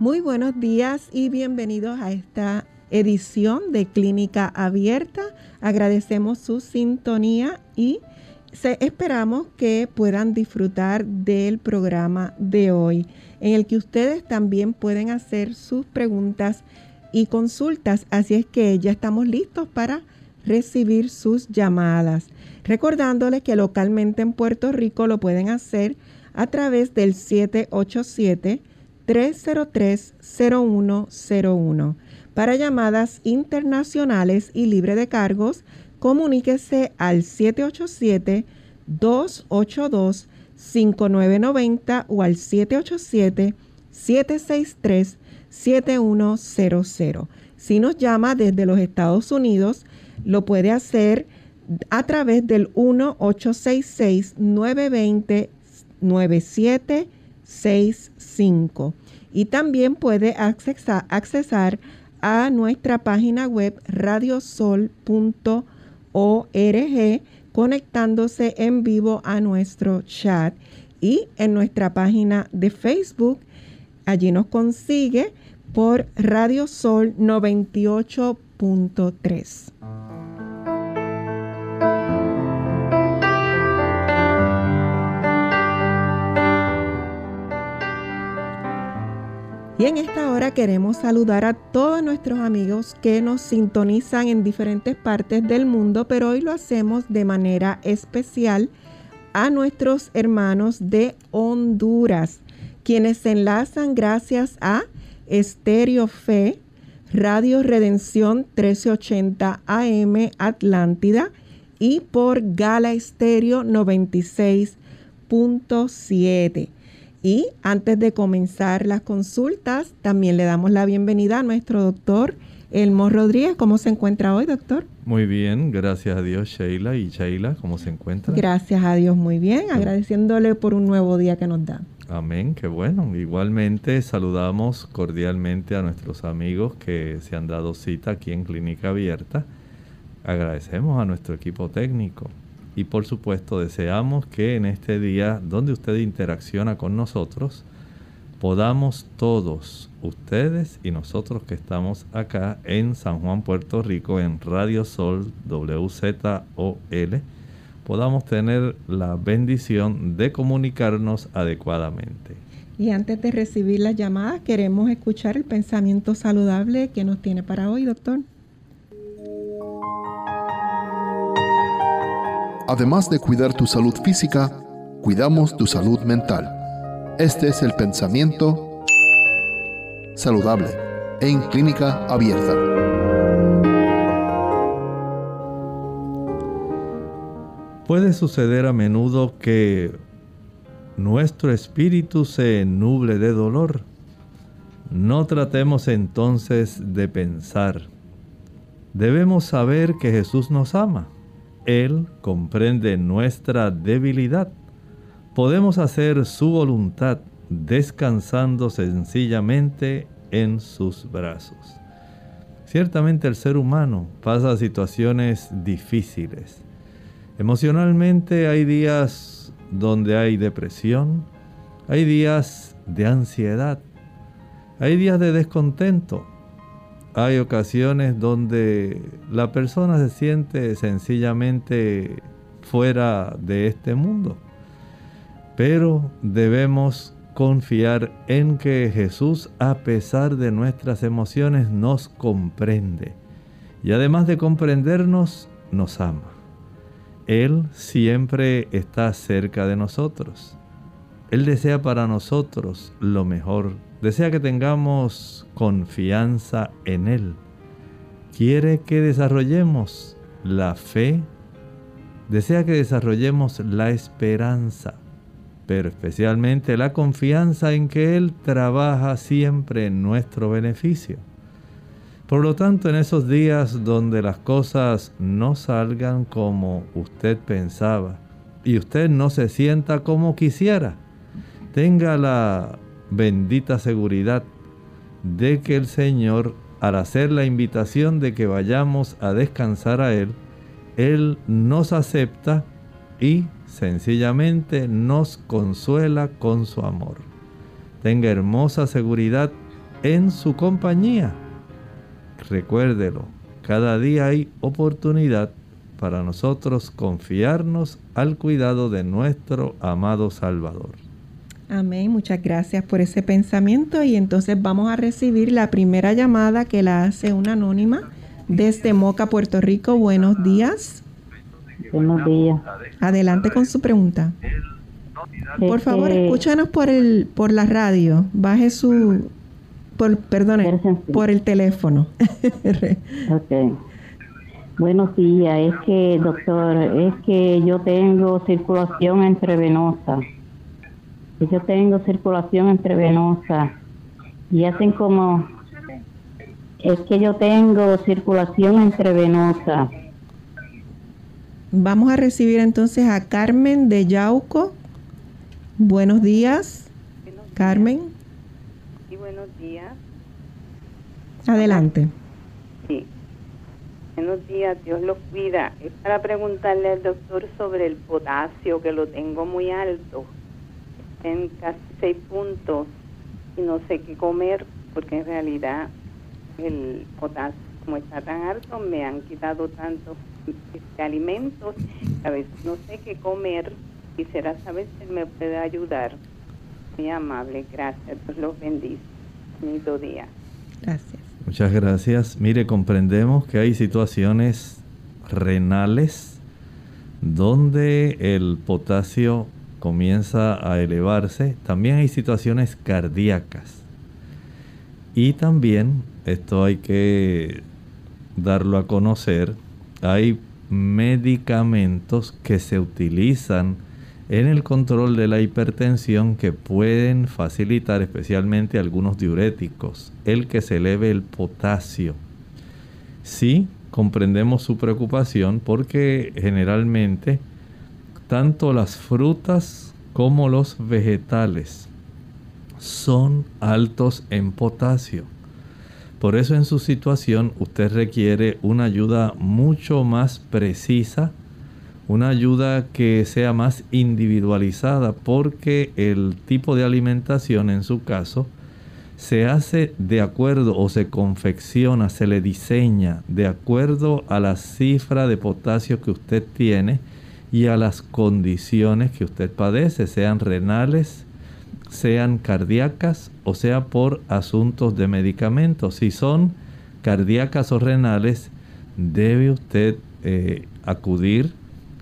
Muy buenos días y bienvenidos a esta edición de Clínica Abierta. Agradecemos su sintonía y esperamos que puedan disfrutar del programa de hoy, en el que ustedes también pueden hacer sus preguntas y consultas. Así es que ya estamos listos para recibir sus llamadas. Recordándoles que localmente en Puerto Rico lo pueden hacer a través del 787 303-0101. Para llamadas internacionales y libre de cargos, comuníquese al 787-282-5990 o al 787-763-7100. Si nos llama desde los Estados Unidos, lo puede hacer a través del 1-866-920-9765 y también puede accesar, a nuestra página web radiosol.org conectándose en vivo a nuestro chat y en nuestra página de Facebook. Allí nos consigue por Radiosol 98.3. Y en esta hora queremos saludar a todos nuestros amigos que nos sintonizan en diferentes partes del mundo, pero hoy lo hacemos de manera especial a nuestros hermanos de Honduras, quienes se enlazan gracias a Estéreo Fe, Radio Redención 1380 AM Atlántida y por Gala Estéreo 96.7. Y antes de comenzar las consultas, también le damos la bienvenida a nuestro doctor Elmo Rodríguez. ¿Cómo se encuentra hoy, doctor? Muy bien, gracias a Dios, Sheila. ¿Y Sheila, cómo se encuentra? Gracias a Dios, muy bien, agradeciéndole por un nuevo día que nos da. Amén, qué bueno. Igualmente saludamos cordialmente a nuestros amigos que se han dado cita aquí en Clínica Abierta. Agradecemos a nuestro equipo técnico, y por supuesto deseamos que en este día donde usted interacciona con nosotros, podamos todos, ustedes y nosotros que estamos acá en San Juan, Puerto Rico, en Radio Sol WZOL, podamos tener la bendición de comunicarnos adecuadamente. Y antes de recibir las llamadas, queremos escuchar el pensamiento saludable que nos tiene para hoy, doctor. Además de cuidar tu salud física, cuidamos tu salud mental. Este es el pensamiento saludable en clínica abierta. Puede suceder a menudo que nuestro espíritu se nuble de dolor. No tratemos entonces de pensar. Debemos saber que Jesús nos ama él comprende nuestra debilidad. Podemos hacer su voluntad descansando sencillamente en sus brazos. Ciertamente el ser humano pasa situaciones difíciles. Emocionalmente hay días donde hay depresión, hay días de ansiedad, hay días de descontento, hay ocasiones donde la persona se siente sencillamente fuera de este mundo. Pero debemos confiar en que Jesús, a pesar de nuestras emociones, nos comprende. Y además de comprendernos, nos ama. Él siempre está cerca de nosotros. Él desea para nosotros lo mejor desea que tengamos confianza en Él. Quiere que desarrollemos la fe, desea que desarrollemos la esperanza, pero especialmente la confianza en que Él trabaja siempre en nuestro beneficio. Por lo tanto, en esos días donde las cosas no salgan como usted pensaba y usted no se sienta como quisiera, tenga la bendita seguridad de que el Señor, al hacer la invitación de que vayamos a descansar a Él, Él nos acepta y sencillamente nos consuela con su amor. Tenga hermosa seguridad en su compañía. Recuérdelo, cada día hay oportunidad para nosotros confiarnos al cuidado de nuestro amado Salvador. Amén, muchas gracias por ese pensamiento y entonces vamos a recibir la primera llamada que la hace una anónima desde Moca, Puerto Rico. Buenos días. Buenos días. Adelante con su pregunta. Por favor, escúchanos por el por la radio. Baje su por perdone, por el teléfono. okay. Buenos días, es que doctor, es que yo tengo circulación entrevenosa yo tengo circulación entrevenosa y hacen como es que yo tengo circulación entrevenosa. Vamos a recibir entonces a Carmen de Yauco. Buenos días. Carmen. Sí, buenos días. Adelante. Sí. Buenos días, Dios los cuida. Es para preguntarle al doctor sobre el potasio, que lo tengo muy alto en casi seis puntos y no sé qué comer porque en realidad el potasio como está tan alto me han quitado tantos este, alimentos a veces no sé qué comer. Quisiera saber si me puede ayudar. Muy amable gracias. Dios los bendice. Bonito día. Gracias. Muchas gracias. Mire comprendemos que hay situaciones renales donde el potasio comienza a elevarse. También hay situaciones cardíacas. Y también, esto hay que darlo a conocer, hay medicamentos que se utilizan en el control de la hipertensión que pueden facilitar especialmente algunos diuréticos, el que se eleve el potasio. Sí, comprendemos su preocupación porque generalmente tanto las frutas como los vegetales son altos en potasio. Por eso en su situación usted requiere una ayuda mucho más precisa, una ayuda que sea más individualizada, porque el tipo de alimentación en su caso se hace de acuerdo o se confecciona, se le diseña de acuerdo a la cifra de potasio que usted tiene y a las condiciones que usted padece, sean renales, sean cardíacas o sea por asuntos de medicamentos. Si son cardíacas o renales, debe usted eh, acudir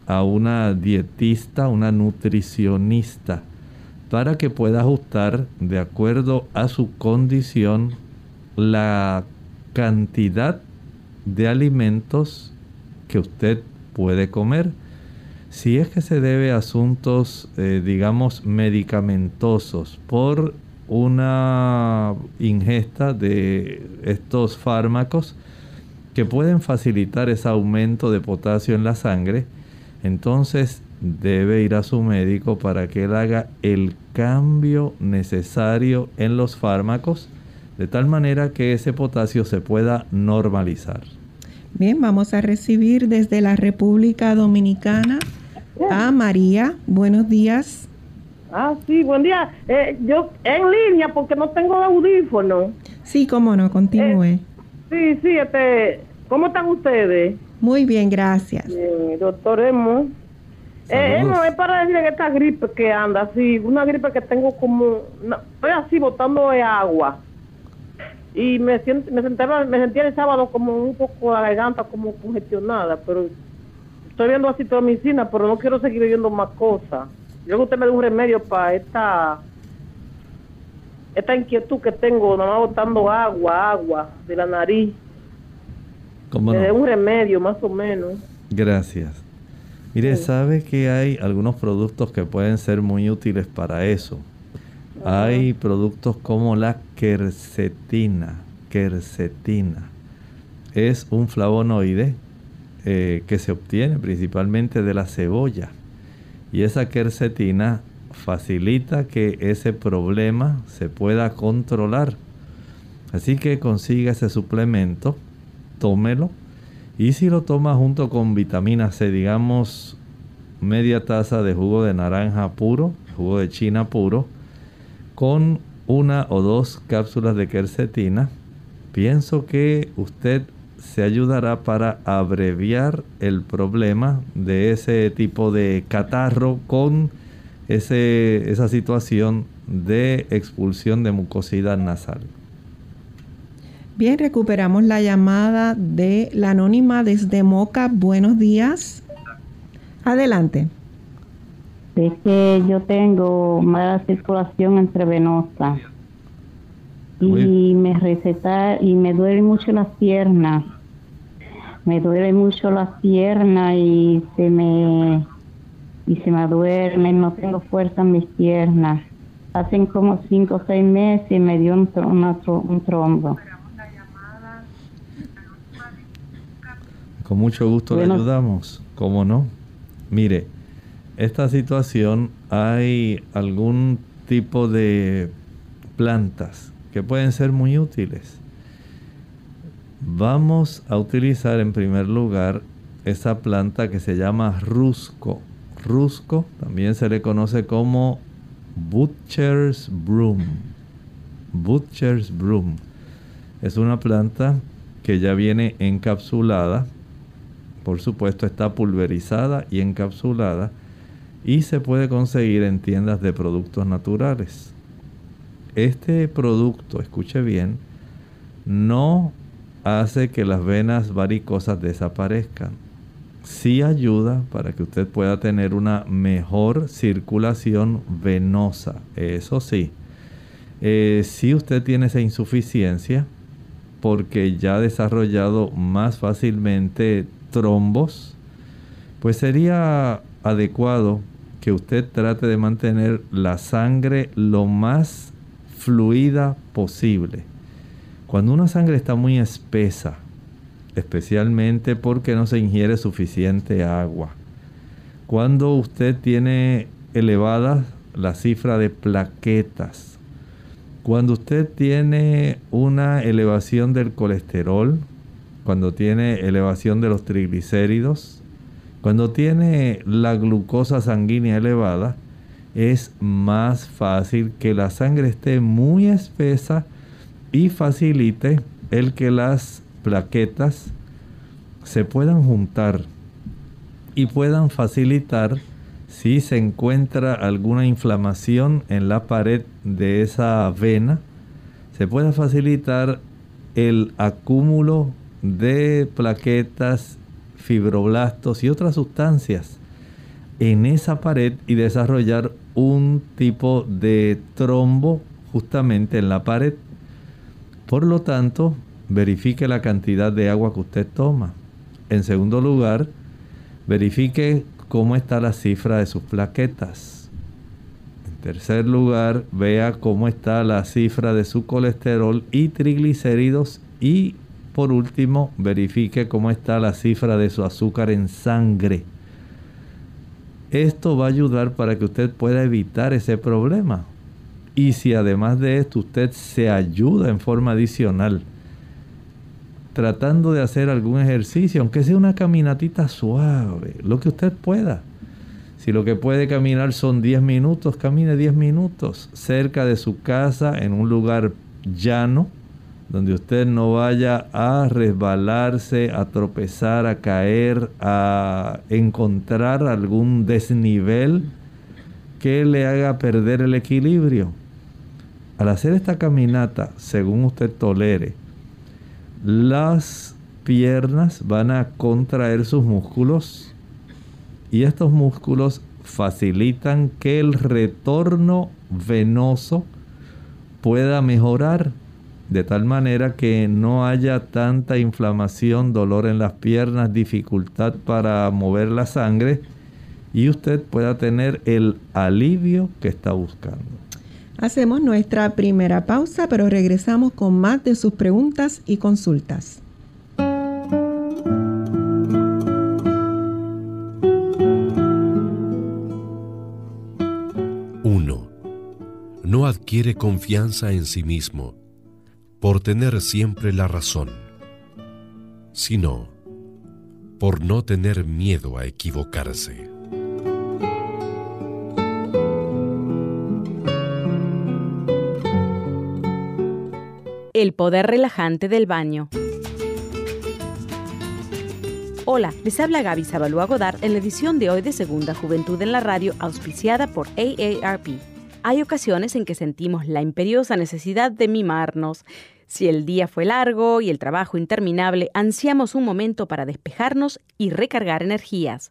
a una dietista, una nutricionista, para que pueda ajustar de acuerdo a su condición la cantidad de alimentos que usted puede comer si es que se debe a asuntos, eh, digamos, medicamentosos por una ingesta de estos fármacos que pueden facilitar ese aumento de potasio en la sangre, entonces debe ir a su médico para que él haga el cambio necesario en los fármacos de tal manera que ese potasio se pueda normalizar. Bien, vamos a recibir desde la República Dominicana a María. Buenos días. Ah, sí, buen día. Eh, yo en línea porque no tengo audífono. Sí, cómo no, continúe. Eh, sí, sí, este, ¿cómo están ustedes? Muy bien, gracias. doctor Emo. Eh, es para decir esta gripe que anda así, una gripe que tengo como, estoy así botando de agua y me me sentía, me sentía el sábado como un poco la garganta como congestionada, pero estoy viendo medicina, pero no quiero seguir viendo más cosas. Yo que usted me dé un remedio para esta esta inquietud que tengo, nomás botando agua, agua de la nariz. ¿Cómo me dé un remedio, más o menos. Gracias. Mire, sabe que hay algunos productos que pueden ser muy útiles para eso. Hay productos como la quercetina. Quercetina es un flavonoide eh, que se obtiene principalmente de la cebolla. Y esa quercetina facilita que ese problema se pueda controlar. Así que consiga ese suplemento, tómelo. Y si lo toma junto con vitamina C, digamos media taza de jugo de naranja puro, jugo de china puro, con una o dos cápsulas de quercetina, pienso que usted se ayudará para abreviar el problema de ese tipo de catarro con ese, esa situación de expulsión de mucosidad nasal. Bien, recuperamos la llamada de la anónima desde Moca. Buenos días. Adelante. Es que yo tengo mala circulación entrevenosa y me receta y me duele mucho las piernas. Me duele mucho las piernas y se me y se me duerme, no tengo fuerza en mis piernas. Hacen como cinco o seis meses y me dio un, un trombo. Con mucho gusto le ayudamos, ¿cómo no? Mire, esta situación hay algún tipo de plantas que pueden ser muy útiles. Vamos a utilizar en primer lugar esa planta que se llama rusco. Rusco también se le conoce como Butcher's Broom. Butcher's Broom. Es una planta que ya viene encapsulada. Por supuesto está pulverizada y encapsulada y se puede conseguir en tiendas de productos naturales. Este producto, escuche bien, no hace que las venas varicosas desaparezcan sí ayuda para que usted pueda tener una mejor circulación venosa. Eso sí, eh, si usted tiene esa insuficiencia, porque ya ha desarrollado más fácilmente trombos, pues sería adecuado que usted trate de mantener la sangre lo más fluida posible. Cuando una sangre está muy espesa, especialmente porque no se ingiere suficiente agua. Cuando usted tiene elevada la cifra de plaquetas, cuando usted tiene una elevación del colesterol, cuando tiene elevación de los triglicéridos, cuando tiene la glucosa sanguínea elevada, es más fácil que la sangre esté muy espesa y facilite el que las plaquetas se puedan juntar y puedan facilitar si se encuentra alguna inflamación en la pared de esa vena, se pueda facilitar el acúmulo de plaquetas, fibroblastos y otras sustancias en esa pared y desarrollar un tipo de trombo justamente en la pared. Por lo tanto, verifique la cantidad de agua que usted toma. En segundo lugar, verifique cómo está la cifra de sus plaquetas. En tercer lugar, vea cómo está la cifra de su colesterol y triglicéridos. Y por último, verifique cómo está la cifra de su azúcar en sangre. Esto va a ayudar para que usted pueda evitar ese problema. Y si además de esto usted se ayuda en forma adicional, tratando de hacer algún ejercicio, aunque sea una caminatita suave, lo que usted pueda. Si lo que puede caminar son 10 minutos, camine 10 minutos cerca de su casa, en un lugar llano, donde usted no vaya a resbalarse, a tropezar, a caer, a encontrar algún desnivel que le haga perder el equilibrio. Al hacer esta caminata, según usted tolere, las piernas van a contraer sus músculos y estos músculos facilitan que el retorno venoso pueda mejorar de tal manera que no haya tanta inflamación, dolor en las piernas, dificultad para mover la sangre y usted pueda tener el alivio que está buscando. Hacemos nuestra primera pausa, pero regresamos con más de sus preguntas y consultas. 1. No adquiere confianza en sí mismo por tener siempre la razón, sino por no tener miedo a equivocarse. El poder relajante del baño. Hola, les habla Gaby Zabalúa Godard en la edición de hoy de Segunda Juventud en la Radio, auspiciada por AARP. Hay ocasiones en que sentimos la imperiosa necesidad de mimarnos. Si el día fue largo y el trabajo interminable, ansiamos un momento para despejarnos y recargar energías.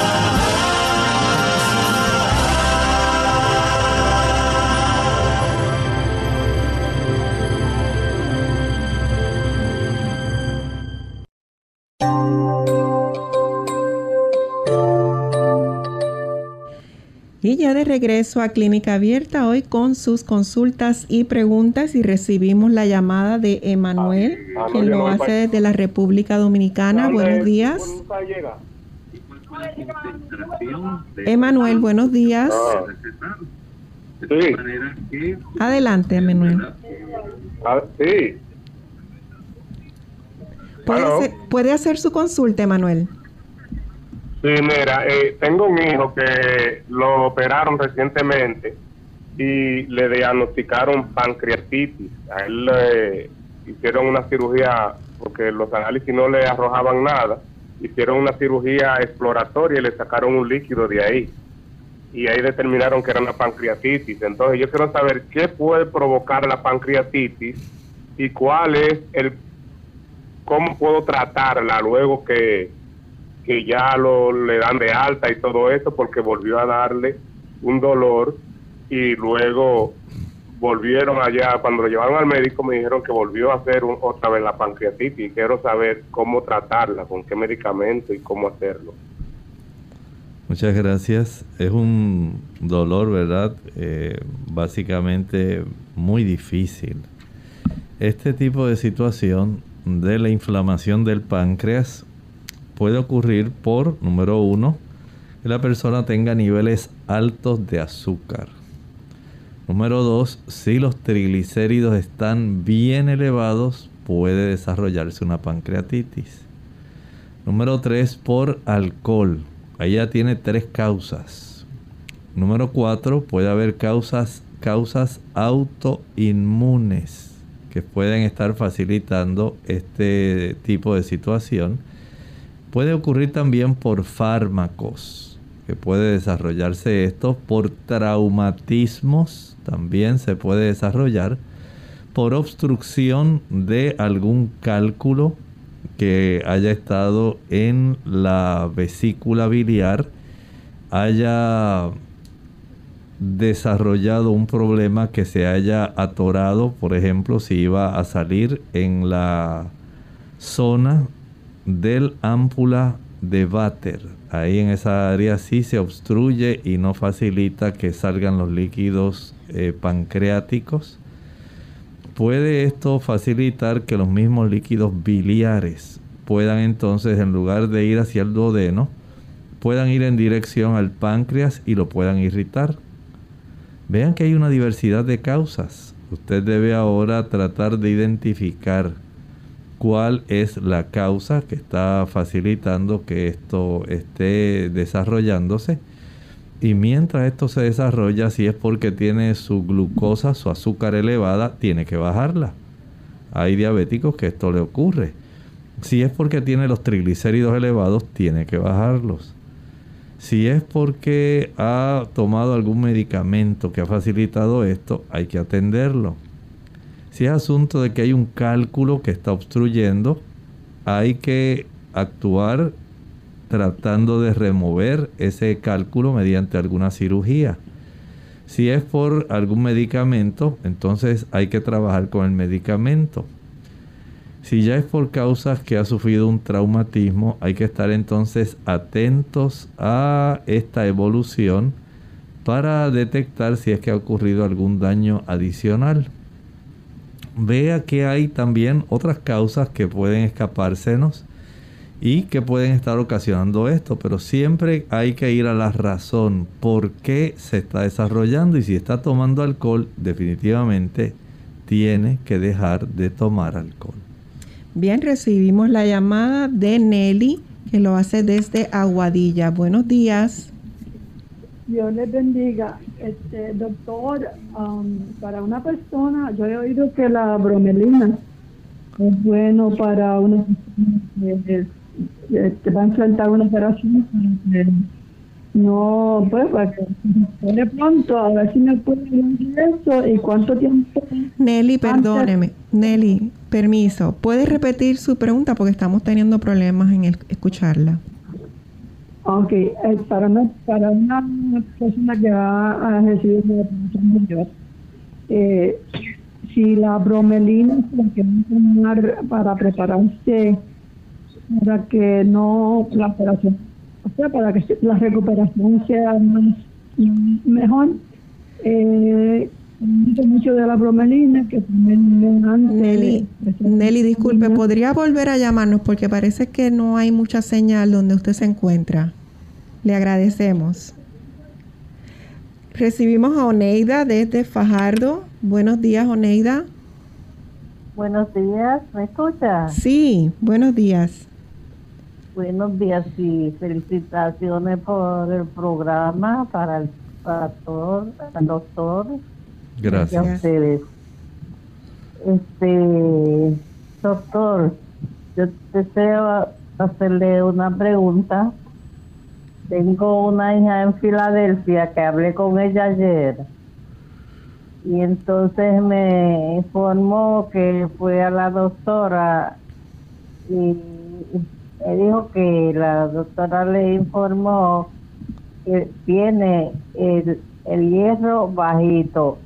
Y ya de regreso a Clínica Abierta hoy con sus consultas y preguntas y recibimos la llamada de Emanuel, ah, quien lo hace desde la República Dominicana. Buenos días. Emanuel, buenos días. Sí. Adelante, Emanuel. Ah, sí. ¿Puede hacer, ¿Puede hacer su consulta, Emanuel? Sí, mira, eh, tengo un hijo que lo operaron recientemente y le diagnosticaron pancreatitis. A él le hicieron una cirugía porque los análisis no le arrojaban nada. Hicieron una cirugía exploratoria y le sacaron un líquido de ahí. Y ahí determinaron que era una pancreatitis. Entonces yo quiero saber qué puede provocar la pancreatitis y cuál es el, cómo puedo tratarla luego que que ya lo le dan de alta y todo eso porque volvió a darle un dolor y luego volvieron allá, cuando lo llevaron al médico me dijeron que volvió a hacer otra vez la pancreatitis y quiero saber cómo tratarla, con qué medicamento y cómo hacerlo. Muchas gracias. Es un dolor, ¿verdad? Eh, básicamente muy difícil. Este tipo de situación de la inflamación del páncreas puede ocurrir por, número uno, que la persona tenga niveles altos de azúcar. Número dos, si los triglicéridos están bien elevados, puede desarrollarse una pancreatitis. Número tres, por alcohol. Ahí ya tiene tres causas. Número cuatro, puede haber causas, causas autoinmunes. Que pueden estar facilitando este tipo de situación. Puede ocurrir también por fármacos, que puede desarrollarse esto, por traumatismos también se puede desarrollar, por obstrucción de algún cálculo que haya estado en la vesícula biliar, haya desarrollado un problema que se haya atorado, por ejemplo, si iba a salir en la zona del ámpula de váter. Ahí en esa área sí se obstruye y no facilita que salgan los líquidos eh, pancreáticos. Puede esto facilitar que los mismos líquidos biliares puedan entonces, en lugar de ir hacia el duodeno, puedan ir en dirección al páncreas y lo puedan irritar. Vean que hay una diversidad de causas. Usted debe ahora tratar de identificar cuál es la causa que está facilitando que esto esté desarrollándose. Y mientras esto se desarrolla, si es porque tiene su glucosa, su azúcar elevada, tiene que bajarla. Hay diabéticos que esto le ocurre. Si es porque tiene los triglicéridos elevados, tiene que bajarlos. Si es porque ha tomado algún medicamento que ha facilitado esto, hay que atenderlo. Si es asunto de que hay un cálculo que está obstruyendo, hay que actuar tratando de remover ese cálculo mediante alguna cirugía. Si es por algún medicamento, entonces hay que trabajar con el medicamento. Si ya es por causas que ha sufrido un traumatismo, hay que estar entonces atentos a esta evolución para detectar si es que ha ocurrido algún daño adicional. Vea que hay también otras causas que pueden escapársenos y que pueden estar ocasionando esto, pero siempre hay que ir a la razón por qué se está desarrollando y si está tomando alcohol, definitivamente tiene que dejar de tomar alcohol. Bien, recibimos la llamada de Nelly, que lo hace desde Aguadilla. Buenos días. Dios les bendiga. Este, doctor, um, para una persona, yo he oído que la bromelina es bueno para una persona que, va a enfrentar una operación no, pues, para que de pronto, a ver si me puede decir eso y cuánto tiempo. Nelly, perdóneme. Nelly, permiso. ¿Puede repetir su pregunta? Porque estamos teniendo problemas en escucharla. Ok, eh, para, una, para una persona que va a recibir una operación mayor, eh, si la bromelina se que tomar para prepararse para que no la operación o sea, para que la recuperación sea más, mejor. Eh, mucho de la bromelina que. Nelly, Nelly, disculpe, ¿podría volver a llamarnos? Porque parece que no hay mucha señal donde usted se encuentra. Le agradecemos. Recibimos a Oneida desde Fajardo. Buenos días, Oneida. Buenos días, ¿me escucha? Sí, buenos días. Buenos días y felicitaciones por el programa para el pastor, el doctor. Gracias. a ustedes. Este, doctor, yo deseo hacerle una pregunta. Tengo una hija en Filadelfia que hablé con ella ayer y entonces me informó que fue a la doctora y me dijo que la doctora le informó que tiene el, hierro bajito.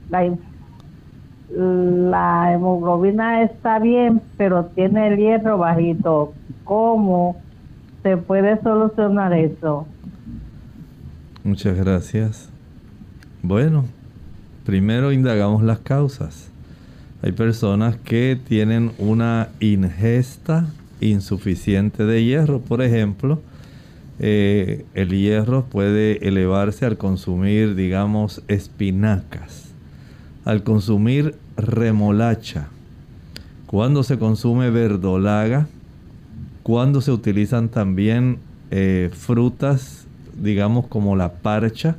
La hemoglobina está bien, pero tiene el hierro bajito. ¿Cómo se puede solucionar eso? Muchas gracias. Bueno, primero indagamos las causas. Hay personas que tienen una ingesta insuficiente de hierro. Por ejemplo, eh, el hierro puede elevarse al consumir, digamos, espinacas, al consumir remolacha, cuando se consume verdolaga, cuando se utilizan también eh, frutas, digamos, como la parcha,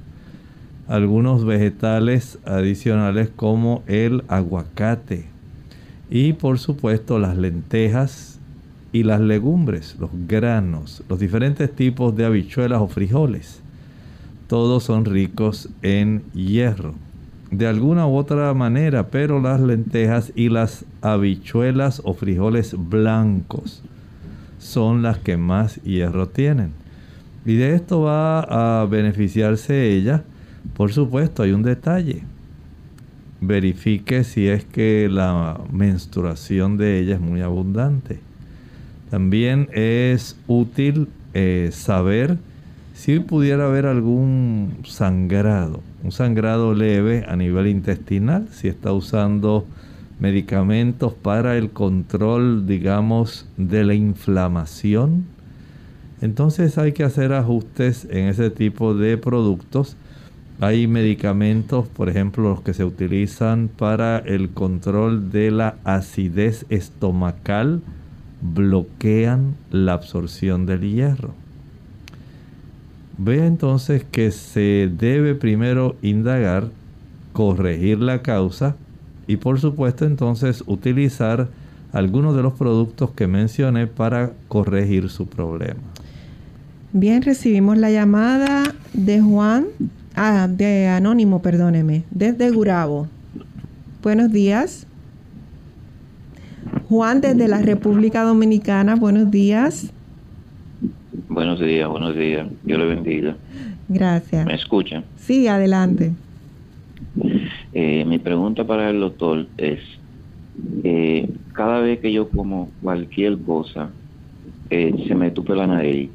algunos vegetales adicionales como el aguacate, Y por supuesto las lentejas y las legumbres, los granos, los diferentes tipos de habichuelas o frijoles. Todos son ricos en hierro. De alguna u otra manera, pero las lentejas y las habichuelas o frijoles blancos son las que más hierro tienen. Y de esto va a beneficiarse ella. Por supuesto, hay un detalle. Verifique si es que la menstruación de ella es muy abundante. También es útil eh, saber si pudiera haber algún sangrado, un sangrado leve a nivel intestinal, si está usando medicamentos para el control, digamos, de la inflamación. Entonces hay que hacer ajustes en ese tipo de productos. Hay medicamentos, por ejemplo, los que se utilizan para el control de la acidez estomacal, bloquean la absorción del hierro. Vea entonces que se debe primero indagar, corregir la causa y por supuesto entonces utilizar algunos de los productos que mencioné para corregir su problema. Bien, recibimos la llamada de Juan, ah, de Anónimo, perdóneme, desde Gurabo. Buenos días. Juan, desde la República Dominicana, buenos días. Buenos días, buenos días. Dios le bendiga. Gracias. ¿Me escuchan? Sí, adelante. Eh, mi pregunta para el doctor es, eh, cada vez que yo como cualquier cosa, eh, se me tupe la nariz.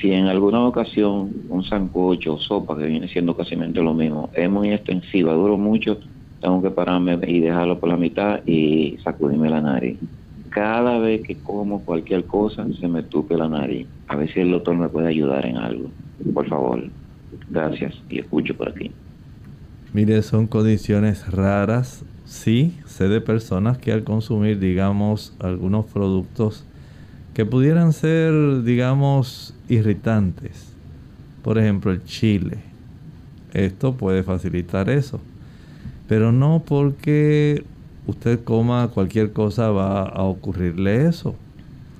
Si en alguna ocasión un sancocho o sopa, que viene siendo casi lo mismo, es muy extensiva, duro mucho, tengo que pararme y dejarlo por la mitad y sacudirme la nariz. Cada vez que como cualquier cosa, se me tupe la nariz. A ver si el doctor me puede ayudar en algo. Por favor. Gracias y escucho por aquí. Mire, son condiciones raras. Sí, sé de personas que al consumir, digamos, algunos productos que pudieran ser, digamos, irritantes. Por ejemplo, el chile. Esto puede facilitar eso. Pero no porque usted coma cualquier cosa va a ocurrirle eso.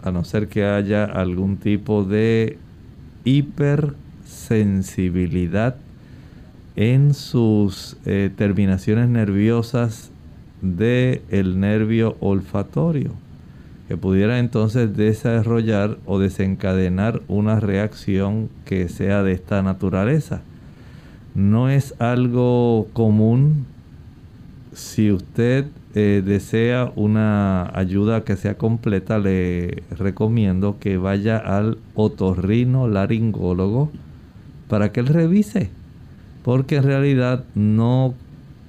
A no ser que haya algún tipo de hipersensibilidad en sus eh, terminaciones nerviosas del el nervio olfatorio, que pudiera entonces desarrollar o desencadenar una reacción que sea de esta naturaleza. No es algo común si usted eh, desea una ayuda que sea completa, le recomiendo que vaya al otorrino laringólogo para que él revise porque en realidad no,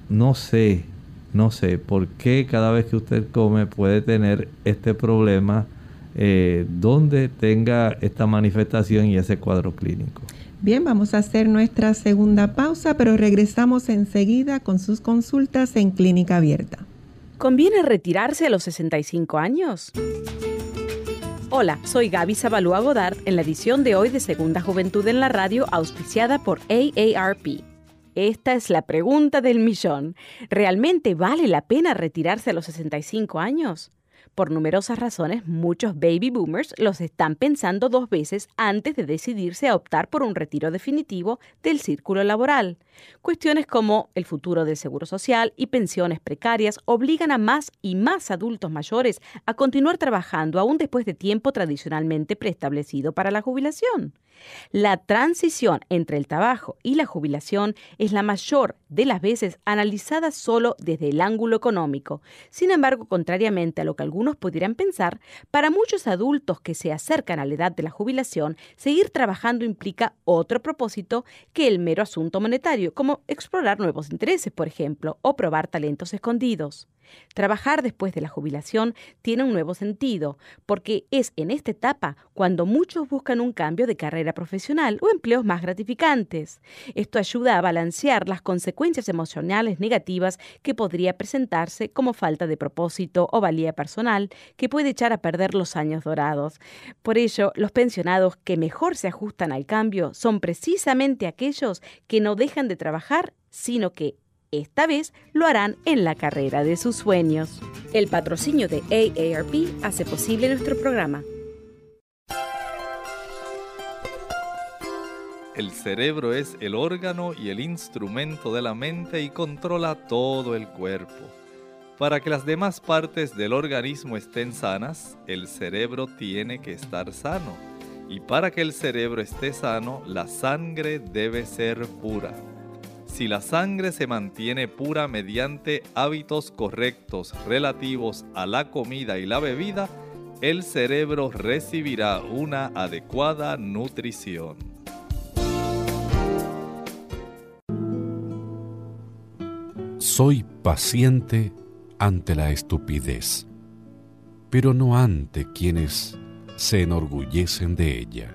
no sé, no sé por qué cada vez que usted come puede tener este problema eh, donde tenga esta manifestación y ese cuadro clínico. Bien, vamos a hacer nuestra segunda pausa, pero regresamos enseguida con sus consultas en clínica abierta. ¿Conviene retirarse a los 65 años? Hola, soy Gaby Zabalúa Godard en la edición de hoy de Segunda Juventud en la Radio, auspiciada por AARP. Esta es la pregunta del millón. ¿Realmente vale la pena retirarse a los 65 años? Por numerosas razones, muchos baby boomers los están pensando dos veces antes de decidirse a optar por un retiro definitivo del círculo laboral. Cuestiones como el futuro del seguro social y pensiones precarias obligan a más y más adultos mayores a continuar trabajando aún después de tiempo tradicionalmente preestablecido para la jubilación. La transición entre el trabajo y la jubilación es la mayor de las veces analizada solo desde el ángulo económico. Sin embargo, contrariamente a lo que algunos pudieran pensar, para muchos adultos que se acercan a la edad de la jubilación, seguir trabajando implica otro propósito que el mero asunto monetario, como explorar nuevos intereses, por ejemplo, o probar talentos escondidos. Trabajar después de la jubilación tiene un nuevo sentido, porque es en esta etapa cuando muchos buscan un cambio de carrera profesional o empleos más gratificantes. Esto ayuda a balancear las consecuencias emocionales negativas que podría presentarse como falta de propósito o valía personal que puede echar a perder los años dorados. Por ello, los pensionados que mejor se ajustan al cambio son precisamente aquellos que no dejan de trabajar, sino que Esta vez lo harán en la carrera de sus sueños. El patrocinio de AARP hace posible nuestro programa. El cerebro es el órgano y el instrumento de la mente y controla todo el cuerpo. Para que las demás partes del organismo estén sanas, el cerebro tiene que estar sano. Y para que el cerebro esté sano, la sangre debe ser pura. Si la sangre se mantiene pura mediante hábitos correctos relativos a la comida y la bebida, el cerebro recibirá una adecuada nutrición. Soy paciente ante la estupidez, pero no ante quienes se enorgullecen de ella.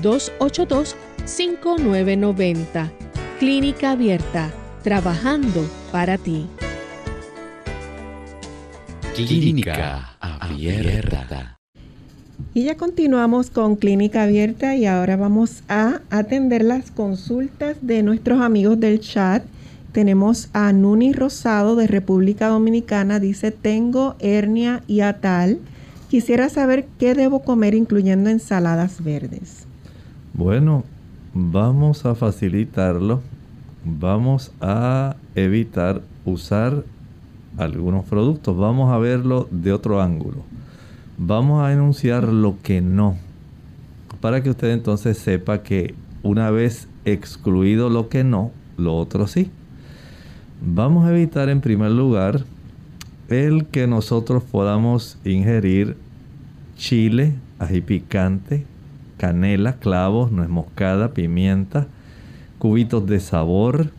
787-282-5990. Clínica Abierta, trabajando para ti. Clínica Abierta. Y ya continuamos con Clínica Abierta y ahora vamos a atender las consultas de nuestros amigos del chat. Tenemos a Nuni Rosado de República Dominicana. Dice, tengo hernia y atal. Quisiera saber qué debo comer incluyendo ensaladas verdes. Bueno, vamos a facilitarlo. Vamos a evitar usar algunos productos. Vamos a verlo de otro ángulo Vamos a enunciar lo que no, para que usted entonces sepa que una vez excluido lo que no, lo otro sí. Vamos a evitar en primer lugar el que nosotros podamos ingerir chile, ají picante, canela, clavos, nuez moscada, pimienta, cubitos de sabor,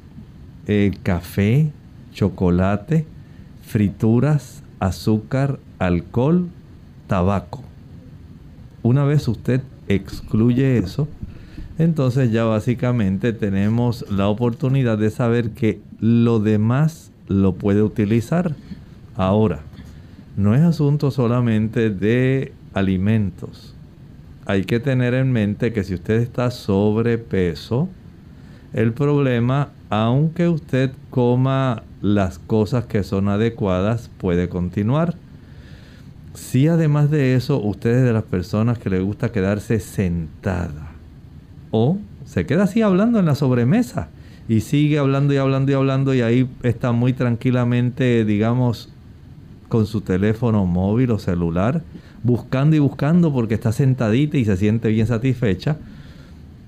eh, café, chocolate, frituras, azúcar, alcohol tabaco. Una vez usted excluye eso, entonces ya básicamente tenemos la oportunidad de saber que lo demás lo puede utilizar. Ahora, no es asunto solamente de alimentos. Hay que tener en mente que si usted está sobrepeso, el problema, aunque usted coma las cosas que son adecuadas, puede continuar. Si además de eso usted es de las personas que le gusta quedarse sentada o se queda así hablando en la sobremesa y sigue hablando y hablando y hablando y ahí está muy tranquilamente, digamos, con su teléfono móvil o celular, buscando y buscando porque está sentadita y se siente bien satisfecha.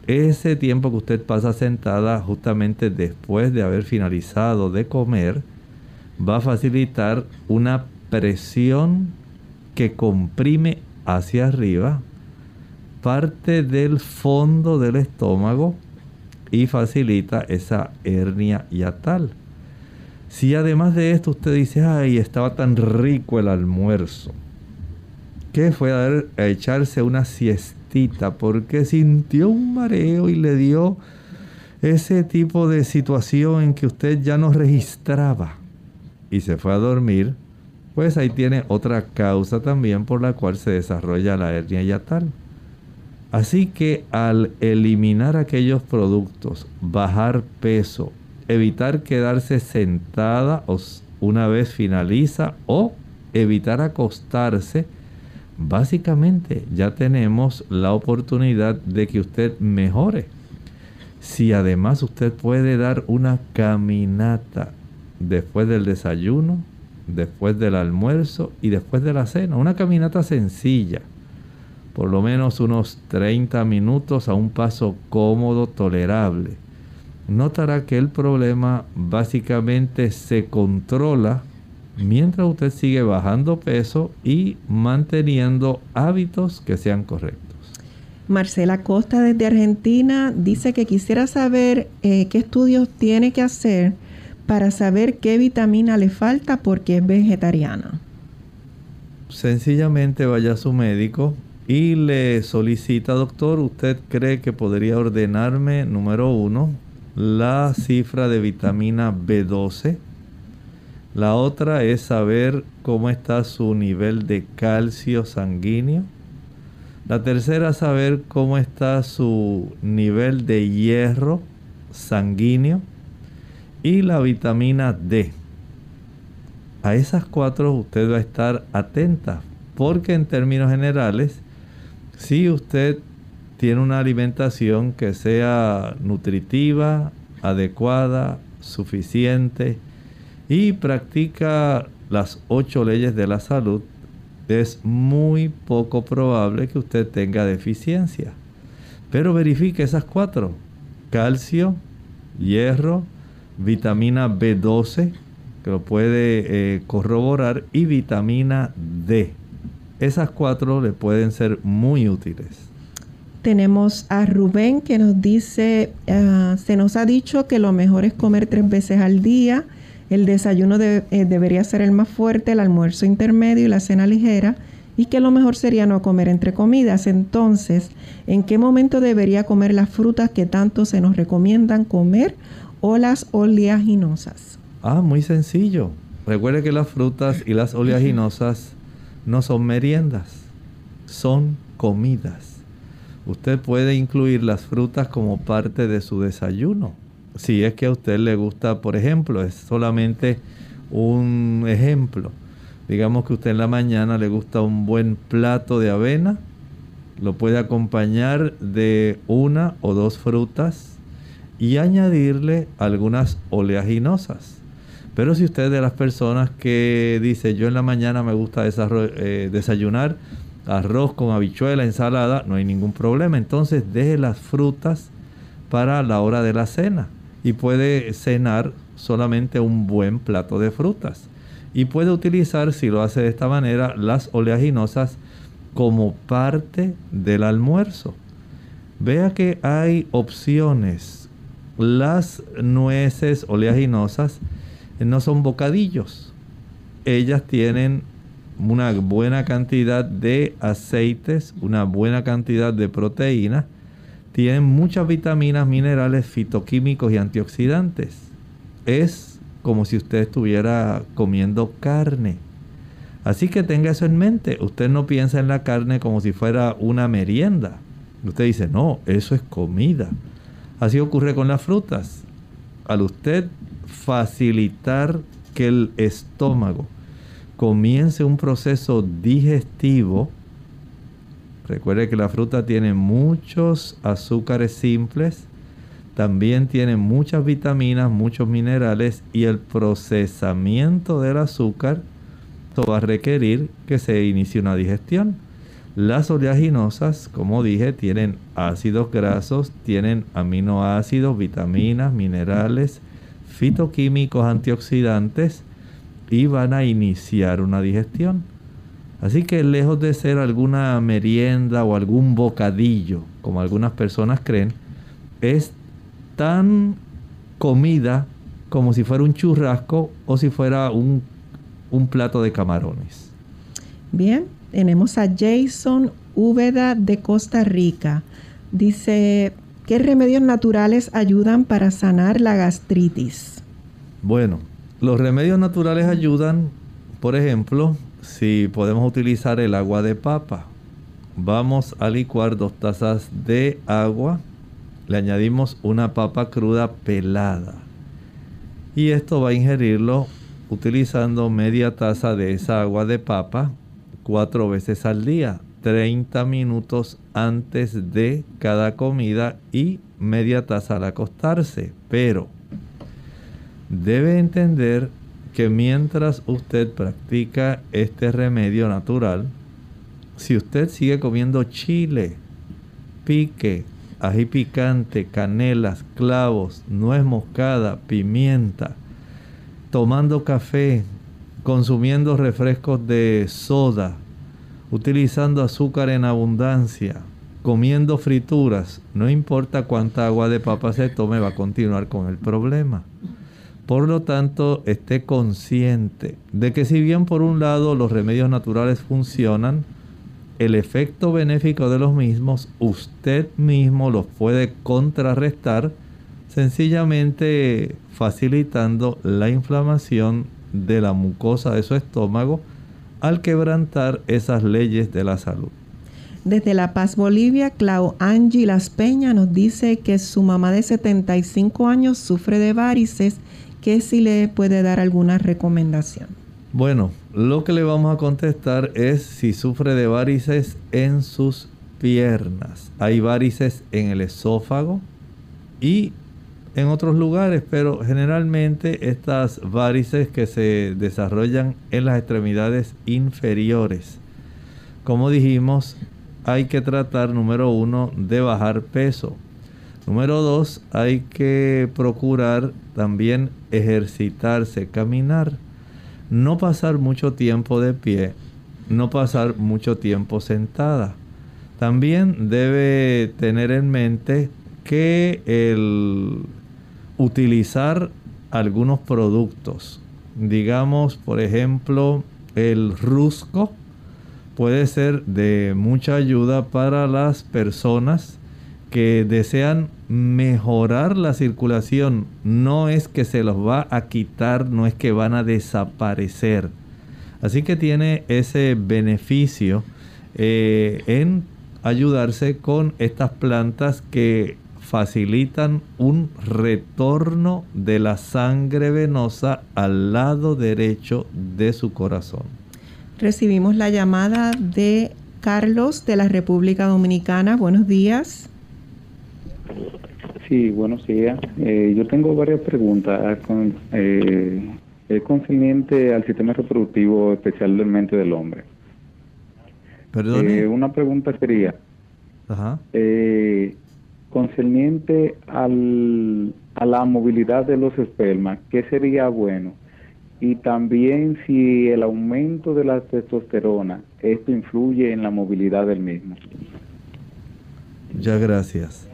Ese tiempo que usted pasa sentada justamente después de haber finalizado de comer va a facilitar una presión que comprime hacia arriba parte del fondo del estómago y facilita esa hernia yatal. Si además de esto usted dice, ay, estaba tan rico el almuerzo, que fue a, echarse una siestita porque sintió un mareo y le dio ese tipo de situación en que usted ya no registraba y se fue a dormir, pues ahí tiene otra causa también por la cual se desarrolla la hernia yatal. Así que al eliminar aquellos productos, bajar peso, evitar quedarse sentada una vez finaliza o evitar acostarse, básicamente ya tenemos la oportunidad de que usted mejore. Si además usted puede dar una caminata después del desayuno, después del almuerzo y después de la cena. Una caminata sencilla, por lo menos unos 30 minutos a un paso cómodo, tolerable. Notará que el problema básicamente se controla mientras usted sigue bajando peso y manteniendo hábitos que sean correctos. Marcela Costa desde Argentina dice que quisiera saber eh, qué estudios tiene que hacer para saber qué vitamina le falta porque es vegetariana. Sencillamente vaya a su médico y le solicita, doctor, ¿usted cree que podría ordenarme, número uno, la cifra de vitamina B12? La otra es saber cómo está su nivel de calcio sanguíneo. La tercera saber cómo está su nivel de hierro sanguíneo. Y la vitamina D. A esas cuatro usted va a estar atenta porque en términos generales si usted tiene una alimentación que sea nutritiva, adecuada, suficiente y practica las ocho leyes de la salud, es muy poco probable que usted tenga deficiencia. Pero verifique esas cuatro. Calcio, hierro, vitamina B12, que lo puede eh, corroborar, y vitamina D. Esas cuatro le pueden ser muy útiles. Tenemos a Rubén que nos dice, ah, se nos ha dicho que lo mejor es comer tres veces al día. El desayuno eh, debería ser el más fuerte, el almuerzo intermedio y la cena ligera. Y que lo mejor sería no comer entre comidas. Entonces, ¿en qué momento debería comer las frutas que tanto se nos recomiendan comer o las oleaginosas? Ah, muy sencillo. Recuerde que las frutas y las oleaginosas no son meriendas, son comidas. Usted puede incluir las frutas como parte de su desayuno. Si es que a usted le gusta, por ejemplo, es solamente un ejemplo. Digamos que usted en la mañana le gusta un buen plato de avena, lo puede acompañar de una o dos frutas y añadirle algunas oleaginosas. Pero si usted es de las personas que dice, yo en la mañana me gusta eh, desayunar arroz con habichuela, ensalada, no hay ningún problema. Entonces deje las frutas para la hora de la cena y puede cenar solamente un buen plato de frutas. Y puede utilizar, si lo hace de esta manera, las oleaginosas como parte del almuerzo. Vea que hay opciones. Las nueces oleaginosas no son bocadillos. Ellas tienen una buena cantidad de aceites, una buena cantidad de proteínas, tienen muchas vitaminas, minerales, fitoquímicos y antioxidantes. Es como si usted estuviera comiendo carne. Así que tenga eso en mente. Usted no piensa en la carne como si fuera una merienda. Usted dice, no, eso es comida. Así ocurre con las frutas. Al usted facilitar que el estómago comience un proceso digestivo. Recuerde que la fruta tiene muchos azúcares simples, también tiene muchas vitaminas, muchos minerales y el procesamiento del azúcar va a requerir que se inicie una digestión. Las oleaginosas, como dije, tienen ácidos grasos, tienen aminoácidos, vitaminas, minerales, fitoquímicos antioxidantes y van a iniciar una digestión. Así que lejos de ser alguna merienda o algún bocadillo, como algunas personas creen, es tan comida como si fuera un churrasco o si fuera un, un plato de camarones. Bien, tenemos a Jason Úbeda de Costa Rica. Dice, ¿Qué remedios naturales ayudan para sanar la gastritis? Bueno, los remedios naturales ayudan, por ejemplo, si podemos utilizar el agua de papa. Vamos a licuar dos tazas de agua, le añadimos una papa cruda pelada. Y esto va a ingerirlo utilizando media taza de esa agua de papa cuatro veces al día. 30 minutos antes de cada comida y media taza al acostarse. Pero debe entender que mientras usted practica este remedio natural, si usted sigue comiendo chile, pique, ají picante, canelas, clavos, nuez moscada, pimienta, tomando café, consumiendo refrescos de soda, utilizando azúcar en abundancia, comiendo frituras, no importa cuánta agua de papa se tome, va a continuar con el problema. Por lo tanto, esté consciente de que si bien por un lado los remedios naturales funcionan, el efecto benéfico de los mismos usted mismo los puede contrarrestar sencillamente facilitando la inflamación de la mucosa de su estómago al quebrantar esas leyes de la salud. Desde La Paz, Bolivia, Clau Angie Las Peña nos dice que su mamá de 75 años sufre de varices, que si le puede dar alguna recomendación. Bueno, lo que le vamos a contestar es si sufre de varices en sus piernas. Hay varices en el esófago y en otros lugares, pero generalmente estas varices que se desarrollan en las extremidades inferiores. Como dijimos, hay que tratar, número uno, de bajar peso. Número dos, hay que procurar también ejercitarse, caminar. No pasar mucho tiempo de pie, no pasar mucho tiempo sentada. También debe tener en mente que el utilizar algunos productos. Digamos, por ejemplo, el rusco puede ser de mucha ayuda para las personas que desean mejorar la circulación. No es que se los va a quitar, no es que van a desaparecer. Así que tiene ese beneficio eh, en ayudarse con estas plantas que facilitan un retorno de la sangre venosa al lado derecho de su corazón. Recibimos la llamada de Carlos de la República Dominicana. Buenos días. Sí, buenos días. Eh, yo tengo varias preguntas. Ah, con, eh, es concerniente al sistema reproductivo especialmente del hombre. Perdón. Eh, una pregunta sería, Ajá. eh, concerniente al, a la movilidad de los espermas, ¿qué sería bueno? Y también si el aumento de la testosterona, esto influye en la movilidad del mismo. Ya, gracias.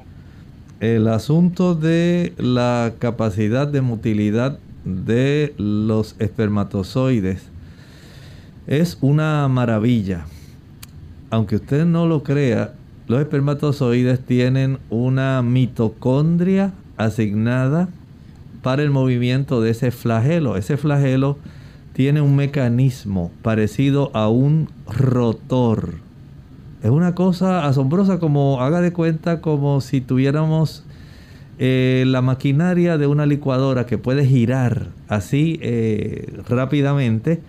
El asunto de la capacidad de motilidad de los espermatozoides es una maravilla. Aunque usted no lo crea, los espermatozoides tienen una mitocondria asignada para el movimiento de ese flagelo. Ese flagelo tiene un mecanismo parecido a un rotor. Es una cosa asombrosa como haga de cuenta como si tuviéramos eh, la maquinaria de una licuadora que puede girar así eh, rápidamente.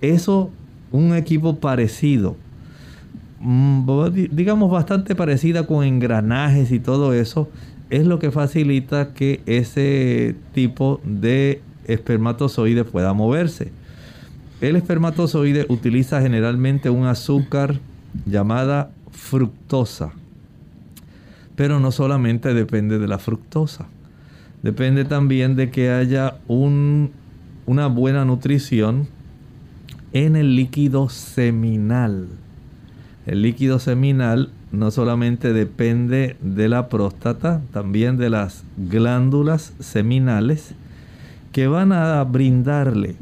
Eso, un equipo parecido Mm, digamos bastante parecida con engranajes y todo eso, es lo que facilita que ese tipo de espermatozoide pueda moverse. El espermatozoide utiliza generalmente un azúcar llamada fructosa. Pero no solamente depende de la fructosa. Depende también de que haya un, una buena nutrición en el líquido seminal. El líquido seminal no solamente depende de la próstata, también de las glándulas seminales que van a brindarle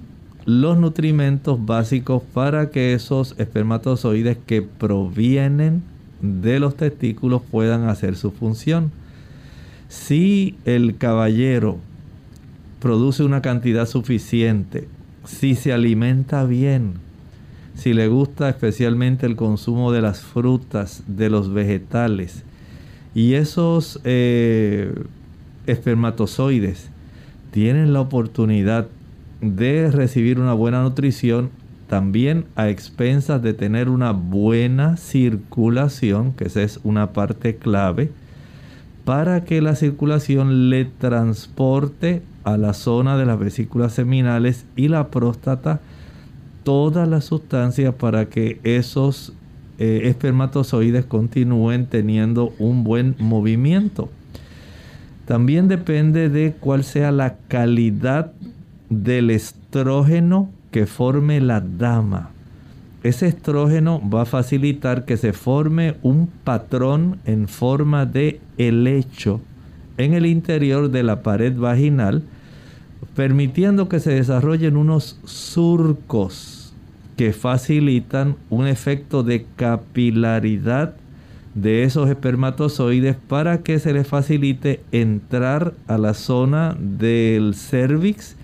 los nutrimentos básicos para que esos espermatozoides que provienen de los testículos puedan hacer su función. Si el caballero produce una cantidad suficiente, si se alimenta bien, si le gusta especialmente el consumo de las frutas, de los vegetales, y esos eh, espermatozoides tienen la oportunidad de recibir una buena nutrición, también a expensas de tener una buena circulación, que esa es una parte clave, para que la circulación le transporte a la zona de las vesículas seminales y la próstata todas las sustancias para que esos eh, espermatozoides continúen teniendo un buen movimiento. También depende de cuál sea la calidad del estrógeno que forme la dama. ese estrógeno va a facilitar que se forme un patrón en forma de helecho en el interior de la pared vaginal, permitiendo que se desarrollen unos surcos que facilitan un efecto de capilaridad de esos espermatozoides para que se les facilite entrar a la zona del cervix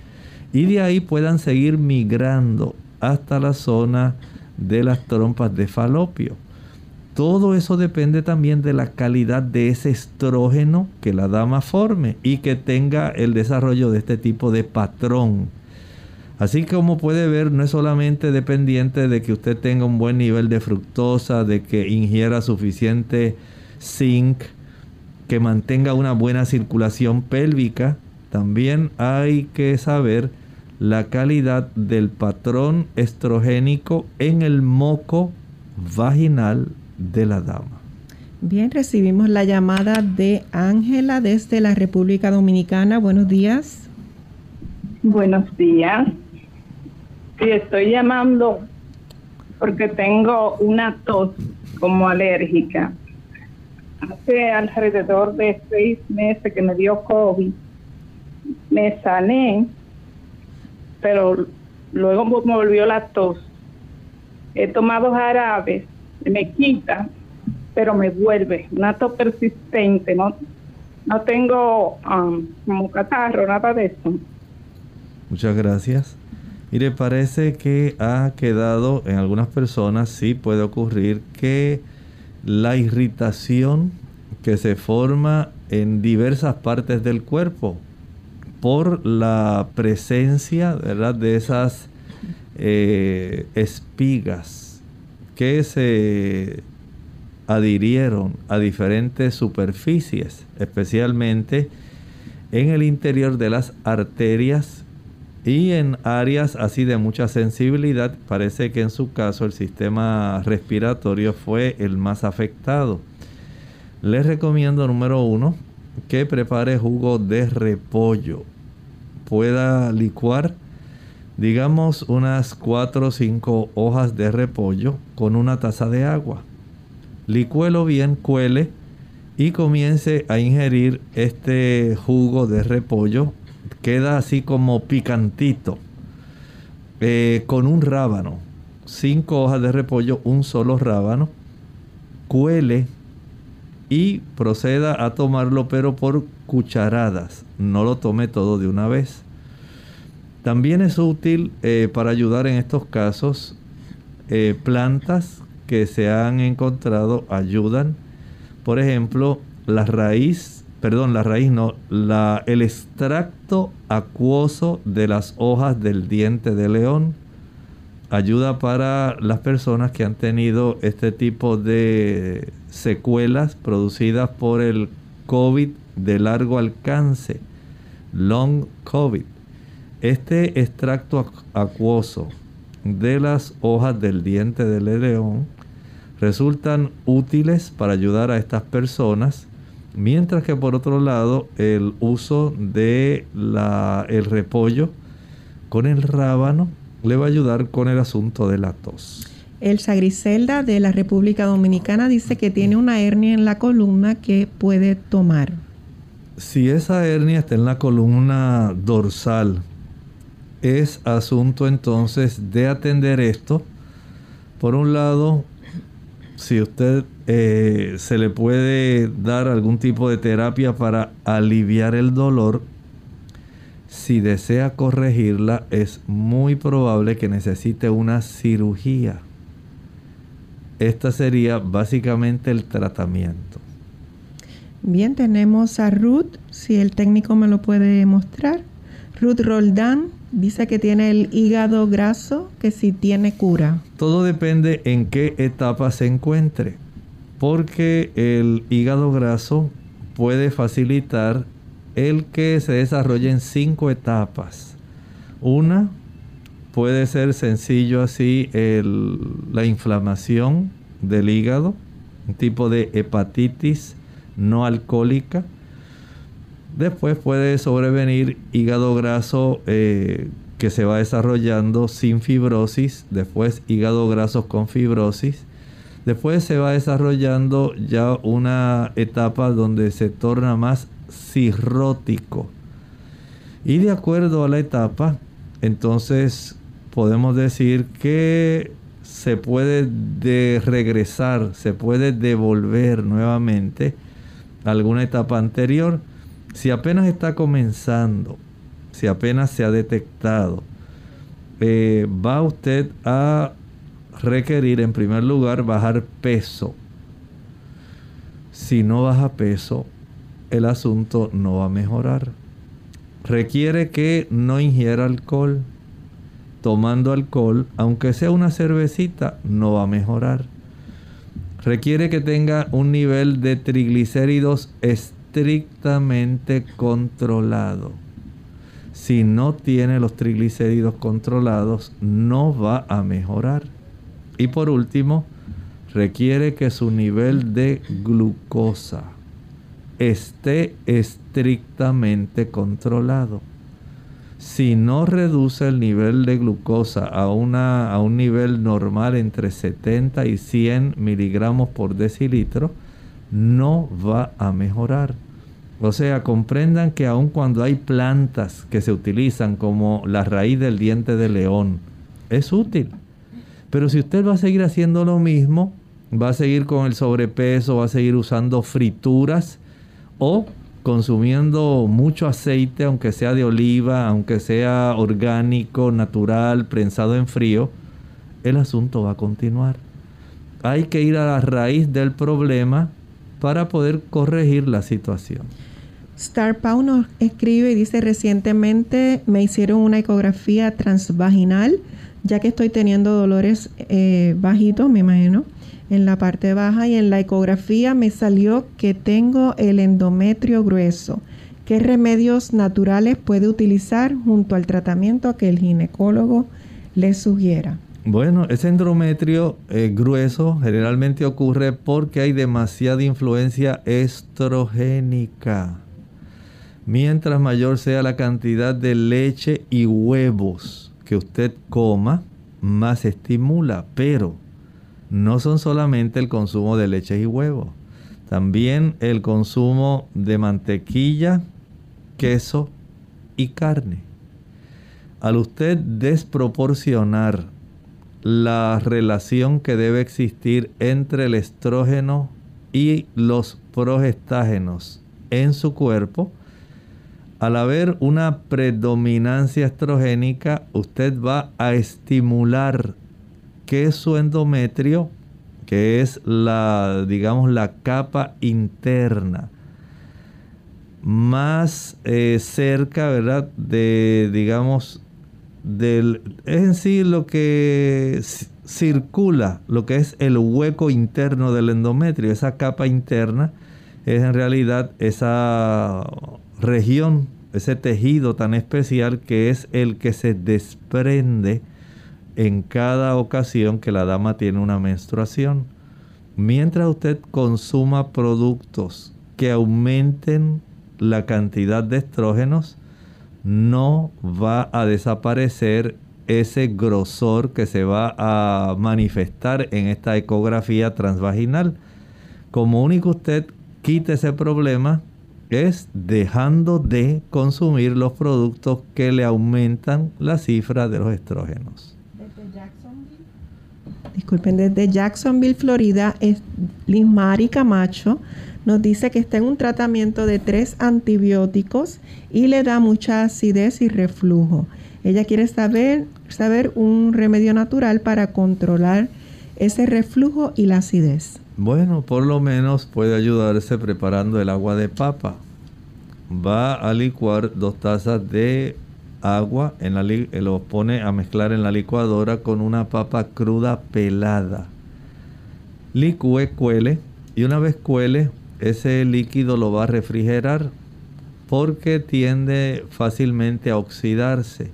y de ahí puedan seguir migrando hasta la zona de las trompas de falopio. Todo eso depende también de la calidad de ese estrógeno que la dama forme y que tenga el desarrollo de este tipo de patrón. Así como puede ver, no es solamente dependiente de que usted tenga un buen nivel de fructosa, de que ingiera suficiente zinc, que mantenga una buena circulación pélvica, también hay que saber la calidad del patrón estrogénico en el moco vaginal de la dama. Bien, recibimos la llamada de Ángela desde la República Dominicana. Buenos días. Buenos días. Sí, estoy llamando porque tengo una tos como alérgica. Hace alrededor de seis meses que me dio COVID. Me sané pero luego me volvió la tos. He tomado jarabes, me quita, pero me vuelve una tos persistente. No, no tengo um, como catarro, nada de eso. Muchas gracias. Mire, parece que ha quedado en algunas personas, sí puede ocurrir que la irritación que se forma en diversas partes del cuerpo, por la presencia ¿verdad? de esas eh, espigas que se adhirieron a diferentes superficies, especialmente en el interior de las arterias y en áreas así de mucha sensibilidad. Parece que en su caso el sistema respiratorio fue el más afectado. Les recomiendo número uno que prepare jugo de repollo pueda licuar, digamos, unas 4 o 5 hojas de repollo con una taza de agua. Licúelo bien, cuele y comience a ingerir este jugo de repollo. Queda así como picantito. Eh, con un rábano. 5 hojas de repollo, un solo rábano. Cuele y proceda a tomarlo pero por cucharadas. No lo tome todo de una vez. También es útil eh, para ayudar en estos casos eh, plantas que se han encontrado ayudan. Por ejemplo, la raíz, perdón, la raíz no, la, el extracto acuoso de las hojas del diente de león ayuda para las personas que han tenido este tipo de secuelas producidas por el COVID de largo alcance, long COVID. Este extracto acuoso de las hojas del diente del león resultan útiles para ayudar a estas personas, mientras que por otro lado el uso de la, el repollo con el rábano le va a ayudar con el asunto de la tos. Elsa Griselda de la República Dominicana dice que tiene una hernia en la columna que puede tomar. Si esa hernia está en la columna dorsal, es asunto entonces de atender esto. Por un lado, si usted eh, se le puede dar algún tipo de terapia para aliviar el dolor, si desea corregirla, es muy probable que necesite una cirugía. Esta sería básicamente el tratamiento. Bien, tenemos a Ruth, si el técnico me lo puede mostrar. Ruth Roldán dice que tiene el hígado graso, que si tiene cura. Todo depende en qué etapa se encuentre, porque el hígado graso puede facilitar el que se desarrolle en cinco etapas. Una puede ser sencillo así la inflamación del hígado, un tipo de hepatitis no alcohólica. Después puede sobrevenir hígado graso eh, que se va desarrollando sin fibrosis, después hígado graso con fibrosis, después se va desarrollando ya una etapa donde se torna más cirrótico. Y de acuerdo a la etapa, entonces podemos decir que se puede de regresar, se puede devolver nuevamente alguna etapa anterior. Si apenas está comenzando, si apenas se ha detectado, eh, va usted a requerir en primer lugar bajar peso. Si no baja peso, el asunto no va a mejorar. Requiere que no ingiera alcohol. Tomando alcohol, aunque sea una cervecita, no va a mejorar. Requiere que tenga un nivel de triglicéridos estrictamente controlado si no tiene los triglicéridos controlados, no va a mejorar. Y por último, requiere que su nivel de glucosa esté estrictamente controlado. Si no reduce el nivel de glucosa a, una, a un nivel normal entre 70 y 100 miligramos por decilitro, no va a mejorar. O sea, comprendan que aun cuando hay plantas que se utilizan como la raíz del diente de león, es útil. Pero si usted va a seguir haciendo lo mismo, va a seguir con el sobrepeso, va a seguir usando frituras o consumiendo mucho aceite, aunque sea de oliva, aunque sea orgánico, natural, prensado en frío, el asunto va a continuar. Hay que ir a la raíz del problema para poder corregir la situación. Star nos escribe y dice recientemente me hicieron una ecografía transvaginal ya que estoy teniendo dolores eh, bajitos, me imagino, en la parte baja y en la ecografía me salió que tengo el endometrio grueso. ¿Qué remedios naturales puede utilizar junto al tratamiento que el ginecólogo le sugiera? Bueno, ese endometrio eh, grueso generalmente ocurre porque hay demasiada influencia estrogénica. Mientras mayor sea la cantidad de leche y huevos que usted coma, más estimula. Pero no son solamente el consumo de leche y huevos. También el consumo de mantequilla, queso y carne. Al usted desproporcionar la relación que debe existir entre el estrógeno y los progestágenos en su cuerpo, al haber una predominancia estrogénica, usted va a estimular que su endometrio, que es la, digamos, la capa interna, más eh, cerca, ¿verdad? De, digamos, del, es en sí lo que circula, lo que es el hueco interno del endometrio, esa capa interna es en realidad esa región, ese tejido tan especial que es el que se desprende en cada ocasión que la dama tiene una menstruación. Mientras usted consuma productos que aumenten la cantidad de estrógenos, no va a desaparecer ese grosor que se va a manifestar en esta ecografía transvaginal. Como único usted quite ese problema es dejando de consumir los productos que le aumentan la cifra de los estrógenos. Disculpen, desde Jacksonville, Florida, es Lismari Camacho nos dice que está en un tratamiento de tres antibióticos y le da mucha acidez y reflujo. Ella quiere saber, saber un remedio natural para controlar ese reflujo y la acidez. Bueno, por lo menos puede ayudarse preparando el agua de papa. Va a licuar dos tazas de agua, en la lo pone a mezclar en la licuadora con una papa cruda pelada. Licúe, cuele y una vez cuele, ese líquido lo va a refrigerar porque tiende fácilmente a oxidarse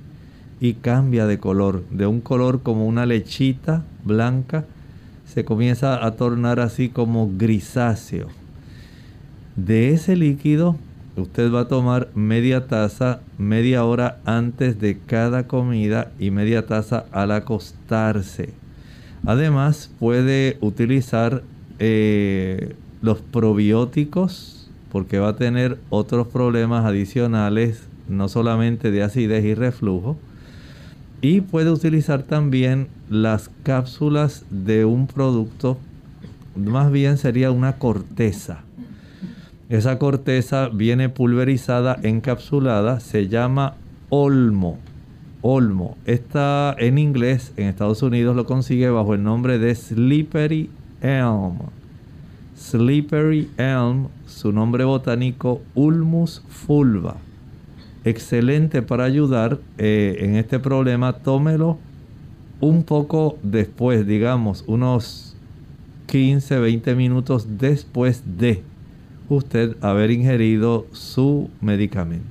y cambia de color. De un color como una lechita blanca se comienza a tornar así como grisáceo. De ese líquido usted va a tomar media taza media hora antes de cada comida y media taza al acostarse. Además puede utilizar eh, los probióticos porque va a tener otros problemas adicionales, no solamente de acidez y reflujo. Y puede utilizar también las cápsulas de un producto, más bien sería una corteza. Esa corteza viene pulverizada, encapsulada, se llama olmo. Olmo. Está en inglés, en Estados Unidos lo consigue bajo el nombre de Slippery Elm. Slippery Elm, su nombre botánico Ulmus fulva. Excelente para ayudar eh, en este problema. Tómelo un poco después, digamos, unos 15, 20 minutos después de usted haber ingerido su medicamento.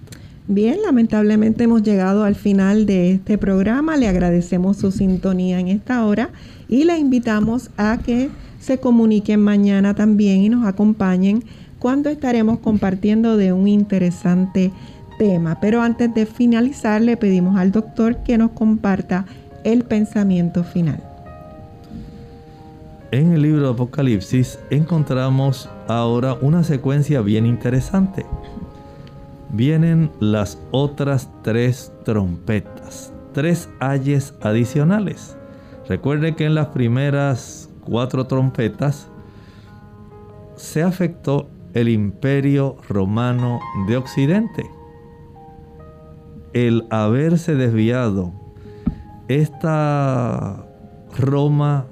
Bien, lamentablemente hemos llegado al final de este programa. Le agradecemos su sintonía en esta hora y le invitamos a que se comuniquen mañana también y nos acompañen cuando estaremos compartiendo de un interesante tema. Pero antes de finalizar, le pedimos al doctor que nos comparta el pensamiento final. En el libro de Apocalipsis encontramos ahora una secuencia bien interesante. Vienen las otras tres trompetas, tres ayes adicionales. Recuerde que en las primeras cuatro trompetas, se afectó el imperio romano de Occidente. El haberse desviado esta Roma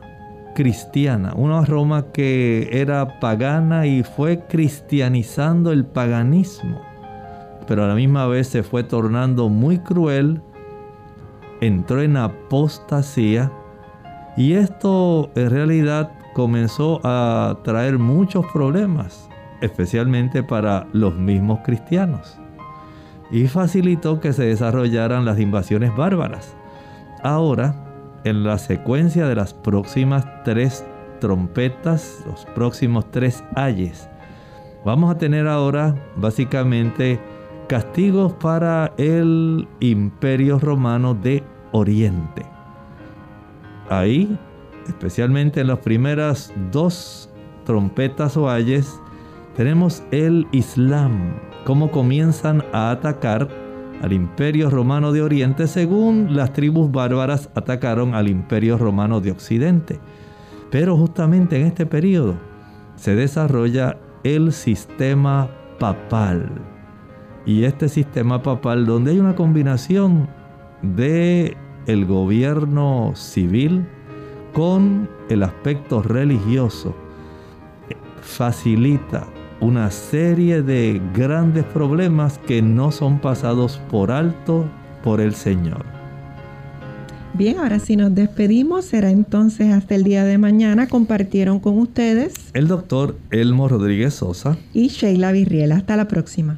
cristiana, una Roma que era pagana y fue cristianizando el paganismo, pero a la misma vez se fue tornando muy cruel, entró en apostasía y esto en realidad comenzó a traer muchos problemas, especialmente para los mismos cristianos. Y facilitó que se desarrollaran las invasiones bárbaras. Ahora, en la secuencia de las próximas tres trompetas, los próximos tres ayes, vamos a tener ahora básicamente castigos para el imperio romano de Oriente. Ahí, especialmente en las primeras dos trompetas o ayes, tenemos el Islam, cómo comienzan a atacar al imperio romano de Oriente según las tribus bárbaras atacaron al imperio romano de Occidente. Pero justamente en este periodo se desarrolla el sistema papal. Y este sistema papal donde hay una combinación de el gobierno civil con el aspecto religioso facilita una serie de grandes problemas que no son pasados por alto por el Señor. Bien, ahora si nos despedimos, será entonces hasta el día de mañana. Compartieron con ustedes el doctor Elmo Rodríguez Sosa y Sheila Virriel. Hasta la próxima.